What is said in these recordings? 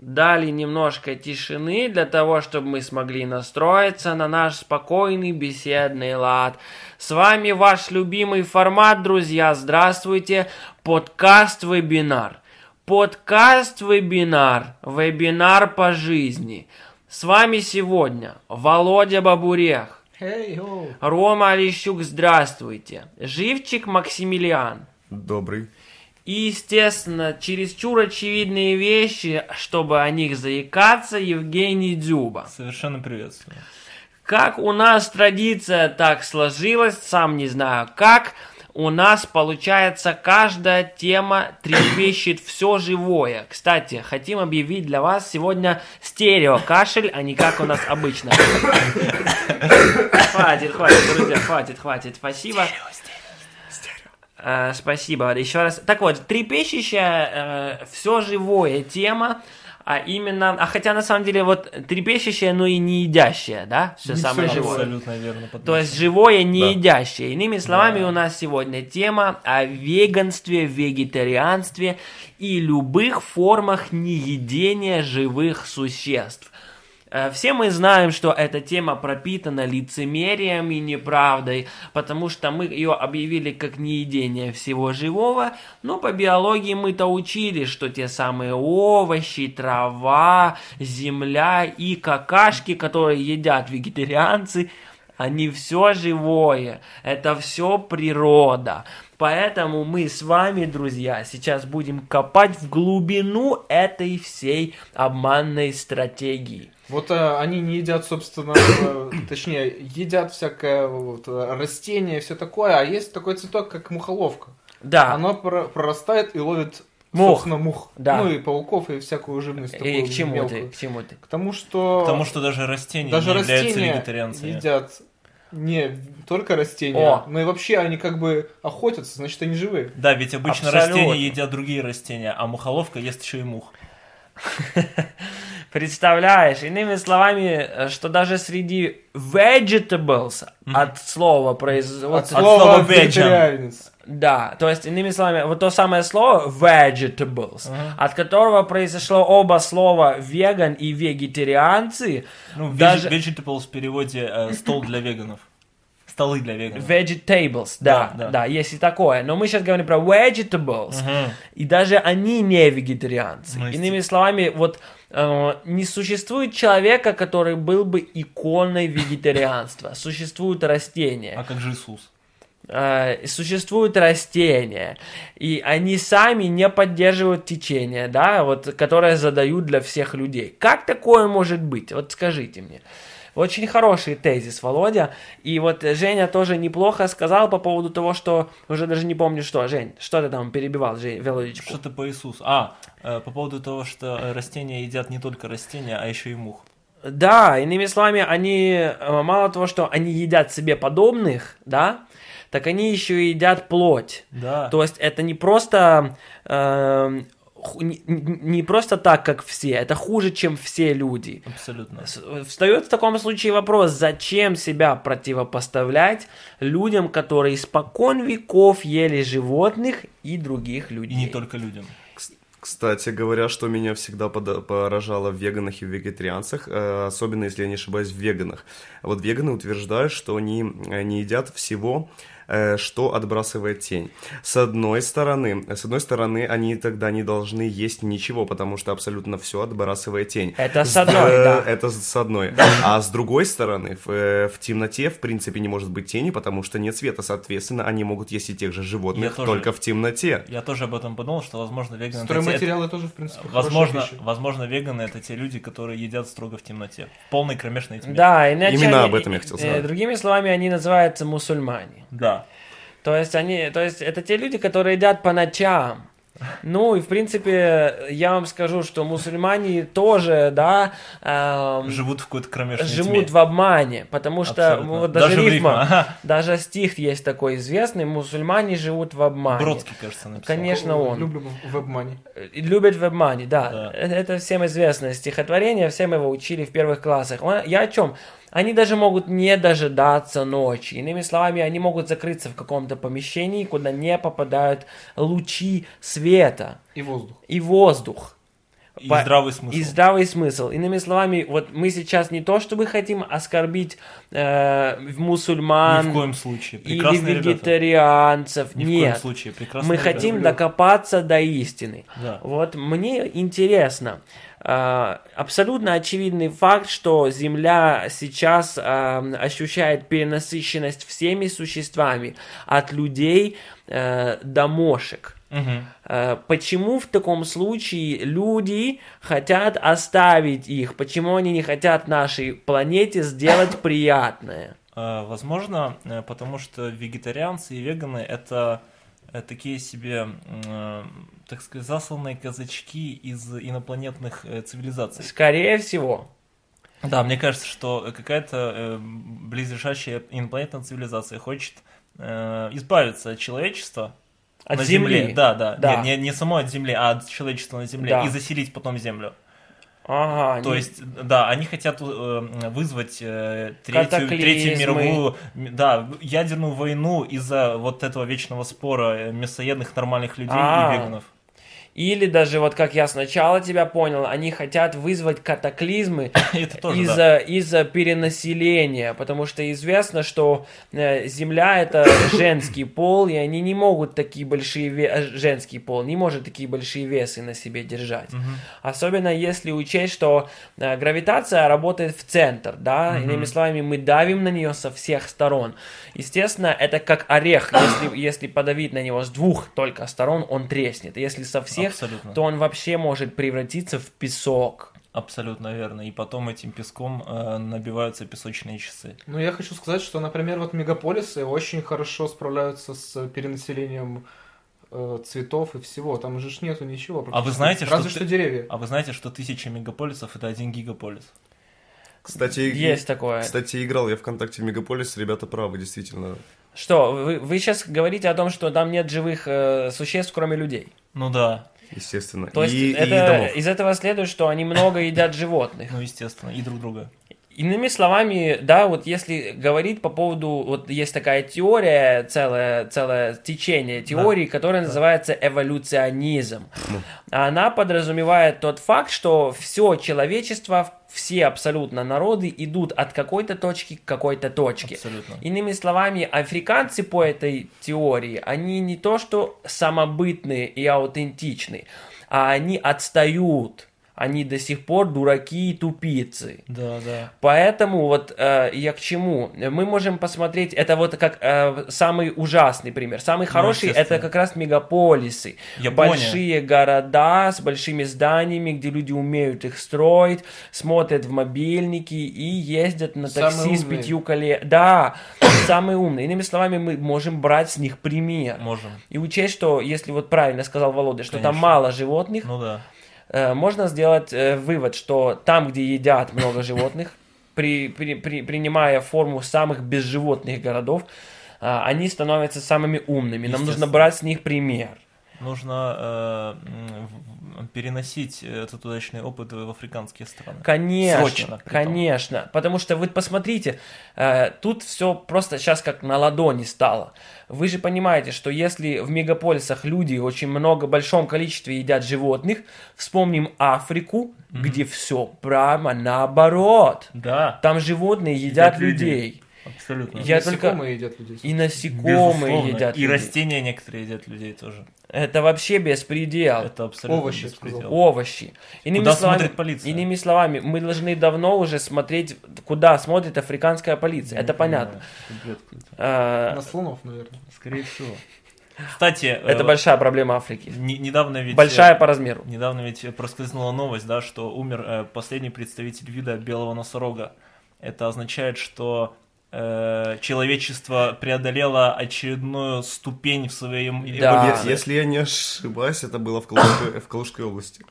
дали немножко тишины для того, чтобы мы смогли настроиться на наш спокойный беседный лад. С вами ваш любимый формат, друзья. Здравствуйте. Подкаст-вебинар. Подкаст-вебинар. Вебинар по жизни. С вами сегодня Володя Бабурех. Hey. Рома Олещук, здравствуйте. Живчик Максимилиан. Добрый. И, естественно, чересчур очевидные вещи, чтобы о них заикаться, Евгений Дзюба. Совершенно приветствую. Как у нас традиция так сложилась, сам не знаю как, у нас получается каждая тема трепещет все живое. Кстати, хотим объявить для вас сегодня стерео кашель, а не как у нас обычно. Хватит, хватит, друзья, хватит, хватит. Спасибо. Э, спасибо. Еще раз. Так вот, трепещущая, э, все живое тема, а именно, а хотя на самом деле вот трепещущая, но и не едящая, да, все Не самое всё живое. Абсолютно верно. То есть живое, не Да. едящее. Иными словами, Да. у нас сегодня тема о веганстве, вегетарианстве и любых формах неедения живых существ. Э, Все мы знаем, что эта тема пропитана лицемерием и неправдой, потому что мы ее объявили как неедение всего живого, но по биологии мы-то учили, что те самые овощи, трава, земля и какашки, которые едят вегетарианцы, они все живое, это все природа. Поэтому мы с вами, друзья, сейчас будем копать в глубину этой всей обманной стратегии. Вот э, они не едят, собственно, э, точнее, едят всякое вот, э, растение, все такое, а есть такой цветок, как мухоловка. Да, Оно про- прорастает и ловит, Мух. собственно, мух. Да. Ну и пауков, и всякую живность. и к чему мелкую. ты, к чему ты? К тому, что... Потому что даже растения даже не являются растения вегетарианцами. едят не только растения, О. и вообще они как бы охотятся, значит они живые. Да, ведь обычно Абсолютно. растения едят другие растения, а мухоловка ест еще и мух. Представляешь, иными словами, что даже среди vegetables от слова произ... вот- От слова слова vegan. Да, то есть, иными словами, вот то самое слово vegetables, от которого произошло оба слова веган и вегетарианцы, Ну, Даже- vegetables в переводе э, стол для веганов. Столы для веганов. vegetables, да, да, Да, да. есть и такое. Но мы сейчас говорим про vegetables, Мгм. и даже они не вегетарианцы. Ну, Иными словами, вот э, не существует человека, который был бы иконой вегетарианства. Существуют растения. А как же Иисус? Э, существуют растения, и они сами не поддерживают течение, да, вот, которое задают для всех людей. Как такое может быть? Вот скажите мне. Очень хороший тезис, Володя. И вот Женя тоже неплохо сказал по поводу того, что... Уже даже не помню что. Жень, что ты там перебивал, Жень, Володечку? Что-то по Иисусу. А, э, по поводу того, что растения едят не только растения, а еще и мух. Да, иными словами, они э, мало того, что они едят себе подобных, да, так они еще и едят плоть. Да. То есть это не просто ху- не, не просто так, как все, это хуже, чем все люди. Абсолютно. Встает в таком случае вопрос, зачем себя противопоставлять людям, которые испокон веков ели животных и других И людей. не только людям. Кстати говоря, что меня всегда поражало в веганах и в вегетарианцах, э, особенно если я не ошибаюсь, в веганах. Вот веганы утверждают, что они э, не едят всего, э, что отбрасывает тень. С одной стороны, с одной стороны, они тогда не должны есть ничего, потому что абсолютно все отбрасывает тень. Это с одной, Э, да. Это с одной. А с другой стороны, в, э, в темноте, в принципе, не может быть тени, потому что нет света. Соответственно, они могут есть и тех же животных, тоже. только в темноте. Я тоже об этом подумал, что, возможно, веганы... это те- Стройматериалы тоже, в принципе, Возможно, возможно, веганы это те люди, которые едят строго в темноте. В полной кромешной тьме. Да, иначе Именно они- об этом я хотел э, сказать. Другими словами, они называются мусульмане. Да. То есть они, то есть это те люди, которые едят по ночам. Ну и в принципе я вам скажу, что мусульмане тоже, да, эм, Живут в какой-то кромешной живут тьме. в обмане, потому что Абсолютно. вот даже, Даже рифма, рифма, ага. даже стих есть такой известный, мусульмане живут в обмане. Бродский, кажется, написал. Конечно, он. Люблю в обмане. Любят в обмане, да. Да. Это, это всем известное стихотворение, всем его учили в первых классах. Он- Я о чем? Они даже могут не дожидаться ночи. Иными словами, они могут закрыться в каком-то помещении, куда не попадают лучи света И воздух. и воздух. И По- здравый смысл. И здравый смысл. Иными словами, вот мы сейчас не то чтобы хотим оскорбить э, мусульман Ни в коем случае. или Прекрасные ребята. вегетарианцев. Ни в коем Нет. случае. Прекрасные Мы ребята. хотим докопаться до истины. Да. Вот мне интересно, а, абсолютно очевидный факт, что Земля сейчас а, ощущает перенасыщенность всеми существами, от людей э, до мошек. Э, Почему в таком случае люди хотят оставить их? Почему они не хотят нашей планете сделать приятное? Э, Возможно, э, потому что вегетарианцы и веганы это такие себе, так сказать, засланные казачки из инопланетных цивилизаций. Скорее всего. Да, мне кажется, что какая-то близлежащая инопланетная цивилизация хочет избавиться от человечества От на Земли. Земле. Да, да. Да. Нет, не, не само от Земли, а от человечества на Земле. Да. И заселить потом Землю. Ага, То не- есть, да, они хотят э, вызвать э, третью, третью мировую, да, ядерную войну из-за вот этого вечного спора э, мясоедных нормальных людей А. и веганов. Или даже, вот как я сначала тебя понял, они хотят вызвать катаклизмы из-за да. из-за перенаселения, потому что известно, что э, Земля это женский пол, и они не могут такие большие ве- э, женский пол не может такие большие весы на себе держать. Особенно если учесть, что э, гравитация работает в центр, да, иными словами, мы давим на нее со всех сторон. Естественно, это как орех, если, если подавить на него с двух только сторон, он треснет. Если со всех, Абсолютно. то он вообще может превратиться в песок. Абсолютно верно. И потом этим песком э, набиваются песочные часы. Ну, я хочу сказать, что, например, вот мегаполисы очень хорошо справляются с перенаселением э, цветов и всего. Там же ж нету ничего. А вы знаете, что Разве ты- что деревья. А вы знаете, что тысяча мегаполисов это один гигаполис? Кстати, Есть такое. Кстати, играл я ВКонтакте в Мегаполис, ребята правы, действительно. Что, вы, вы сейчас говорите о том, что там нет живых э, существ, кроме людей? Ну да, Естественно. То есть и, и это, домов. из этого следует, что они много едят животных. ну естественно, и друг друга. Иными словами, да, вот если говорить по поводу, вот есть такая теория, целое, целое течение теории, которая называется эволюционизм. Она подразумевает тот факт, что все человечество, все абсолютно народы идут от какой-то точки к какой-то точке. Абсолютно. Иными словами, африканцы по этой теории, они не то что самобытные и аутентичны, а они отстают. Они до сих пор дураки и тупицы. Да, да. Поэтому вот э, я к чему? Мы можем посмотреть, это вот как э, самый ужасный пример. Самый хороший это естественно. как раз мегаполисы. Япония. Большие города с большими зданиями, где люди умеют их строить, смотрят в мобильники и ездят на Самые такси с умные. пятью коле. Да, самые умные. Иными словами, мы можем брать с них пример. Можем. И учесть, что, если вот правильно сказал Володя, что там Конечно. мало животных, Ну да. Э, можно сделать э, вывод, что там, где едят много животных, при, при- при- принимая форму самых безживотных городов, а, они становятся самыми умными. Нам нужно брать с них пример. Нужно э, в- переносить этот удачный опыт в африканские страны. Конечно, Срочно, конечно. Потому что вы посмотрите, э, тут все просто сейчас как на ладони стало. Вы же понимаете, что если в мегаполисах люди в очень много, большом количестве едят животных, вспомним Африку, где все прямо наоборот. Да, Там животные едят, Едят людей. людей. Абсолютно. Я только- Насекомые едят людей. И насекомые Безусловно. едят И людей. растения некоторые едят людей тоже. Это вообще беспредел. Это абсолютно Овощи, беспредел. сказал. Овощи. Иными Куда словами, смотрит полиция? Иными словами, мы должны давно уже смотреть, куда смотрит африканская полиция. Я Это понятно. А, На слонов, наверное. Скорее всего. Кстати, Это э, большая проблема Африки. не- недавно ведь... Большая по размеру. Недавно ведь проскользнула новость, да, что умер э, последний представитель вида белого носорога. Это означает, что э, человечество преодолело очередную ступень в своем Да. Если я не ошибаюсь, это было в Калужской, в Калужской области.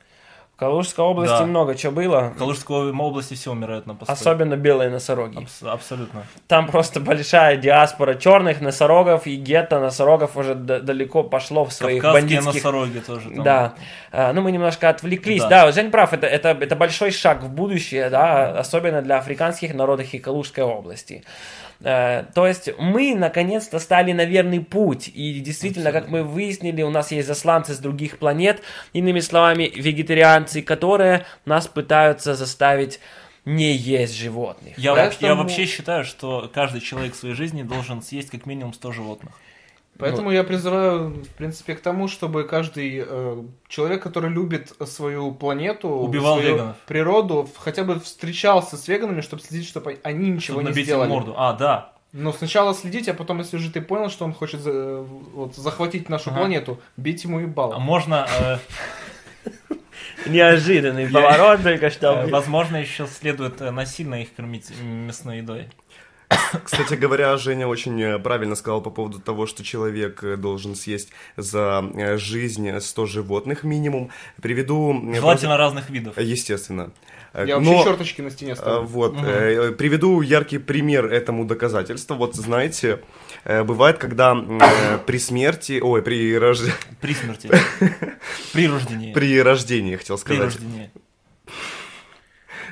Калужской области Да. много чего было. В Калужской области все умирают на постой. Особенно белые носороги. Абс- абсолютно. Там просто большая диаспора черных носорогов, и гетто носорогов уже д- далеко пошло в своих Кавказские бандитских носороги тоже там. Да, А, ну мы немножко отвлеклись. Да. Да, Жень прав, это, это, это большой шаг в будущее, да, особенно для африканских народов и Калужской области. Э, То есть мы наконец-то стали на верный путь. И действительно, как мы выяснили, у нас есть засланцы с других планет, иными словами, вегетарианцы, которые нас пытаются заставить не есть животных. Я, Поэтому- я вообще считаю, что каждый человек в своей жизни должен съесть как минимум 100 животных. Поэтому я призываю, в принципе, к тому, чтобы каждый э, человек, который любит свою планету, Убивал свою веганов. природу, хотя бы встречался с веганами, чтобы следить, чтобы они ничего Чтобы не сделали. морду. А, да. Но сначала следить, а потом, если уже ты понял, что он хочет за- вот, захватить нашу Ага. планету, бить ему А ебало. можно, э, Неожиданный поворот только что. э, возможно, еще следует э, насильно их кормить мясной едой. Кстати говоря, Женя очень э, правильно сказал по поводу того, что человек э, должен съесть за э, жизнь 100 животных минимум. Приведу... Желательно разных видов. просто- Естественно. Я но- вообще черточки на стене ставлю. Вот, э, приведу яркий пример этому доказательства. Вот знаете, э, бывает, когда э, при смерти, ой, при, рож- При смерти. При рождении. при рождении, хотел При сказать. рождении.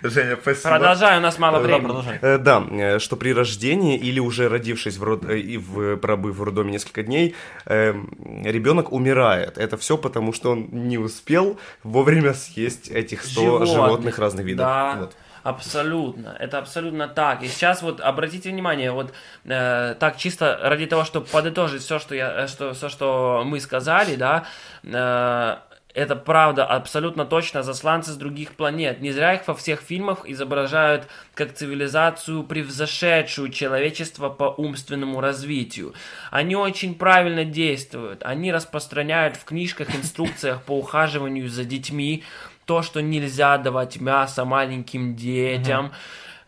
Женя, спасибо. Продолжаю, у нас мало Да, Да, времени. продолжай. Э, Да, э, что при рождении или уже родившись в род... э, и в... пробыв в роддоме несколько дней, ребенок умирает. Это все потому, что он не успел вовремя съесть этих 100 животных, Животных. разных видов. Да. Вот. Абсолютно, это абсолютно так. И сейчас вот обратите внимание, вот э, так чисто ради того, чтобы подытожить все, что я, э, что, все, что мы сказали, да, э, это правда абсолютно точно засланцы с других планет. Не зря их во всех фильмах изображают как цивилизацию, превзошедшую человечество по умственному развитию. Они очень правильно действуют. Они распространяют в книжках, инструкциях по ухаживанию за детьми то, что нельзя давать мясо маленьким детям.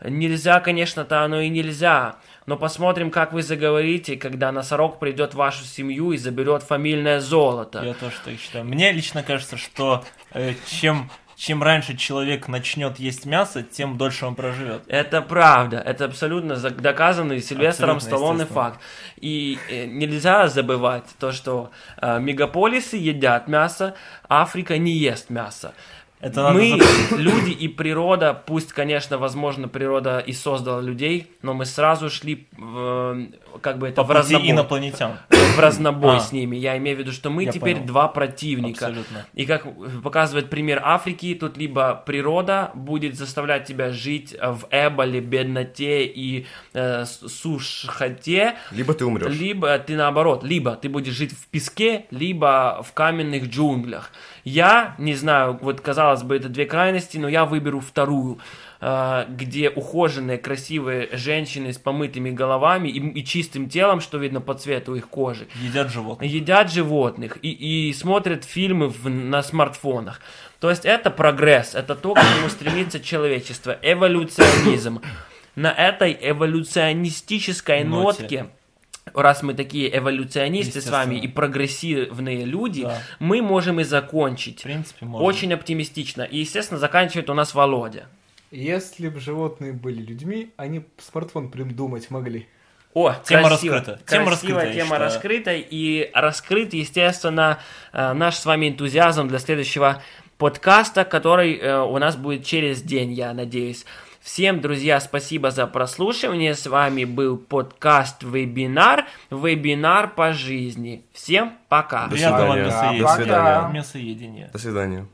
Нельзя, конечно-то оно и нельзя. Но посмотрим, как вы заговорите, когда носорог придет в вашу семью и заберет фамильное золото. Я тоже так считаю. Мне лично кажется, что э, чем, чем раньше человек начнет есть мясо, тем дольше он проживет. Это правда, это абсолютно за- доказанный Сильвестром Абсолютно, Сталлоне факт. И э, нельзя забывать то, что э, мегаполисы едят мясо, Африка не ест мясо. Это мы, люди и природа, пусть, конечно, возможно, природа и создала людей, но мы сразу шли э, как бы это По в разнобой, инопланетян. В разнобой А. с ними. Я имею в виду, что мы Я теперь понял. два противника. Абсолютно. И как показывает пример Африки, тут либо природа будет заставлять тебя жить в эболе, бедноте и э, сушхоте, Либо ты умрешь. либо ты наоборот, либо ты будешь жить в песке, либо в каменных джунглях. Я не знаю, вот казалось бы, это две крайности, но я выберу вторую, где ухоженные, красивые женщины с помытыми головами и, и чистым телом, что видно по цвету их кожи, Едят животных. едят животных и, и смотрят фильмы в- на смартфонах. То есть это прогресс, это то, к чему стремится человечество, эволюционизм. На этой эволюционистической Ноте. нотке, раз мы такие эволюционисты с вами и прогрессивные люди, Да. мы можем и закончить. В принципе, можно. Очень оптимистично. И, естественно, заканчивает у нас Володя. Если бы животные были людьми, они смартфон придумать могли. О, Тема красиво. раскрыта. Тема раскрыта, тема считаю. раскрыта. И раскрыт, естественно, э, наш с вами энтузиазм для следующего подкаста, который э, у нас будет через день, я надеюсь. Всем, друзья, спасибо за прослушивание. С вами был подкаст «Вебинар». Вебинар по жизни. Всем пока. До Приятного свидания. мясоедения. До свидания. Мясоедения. До свидания.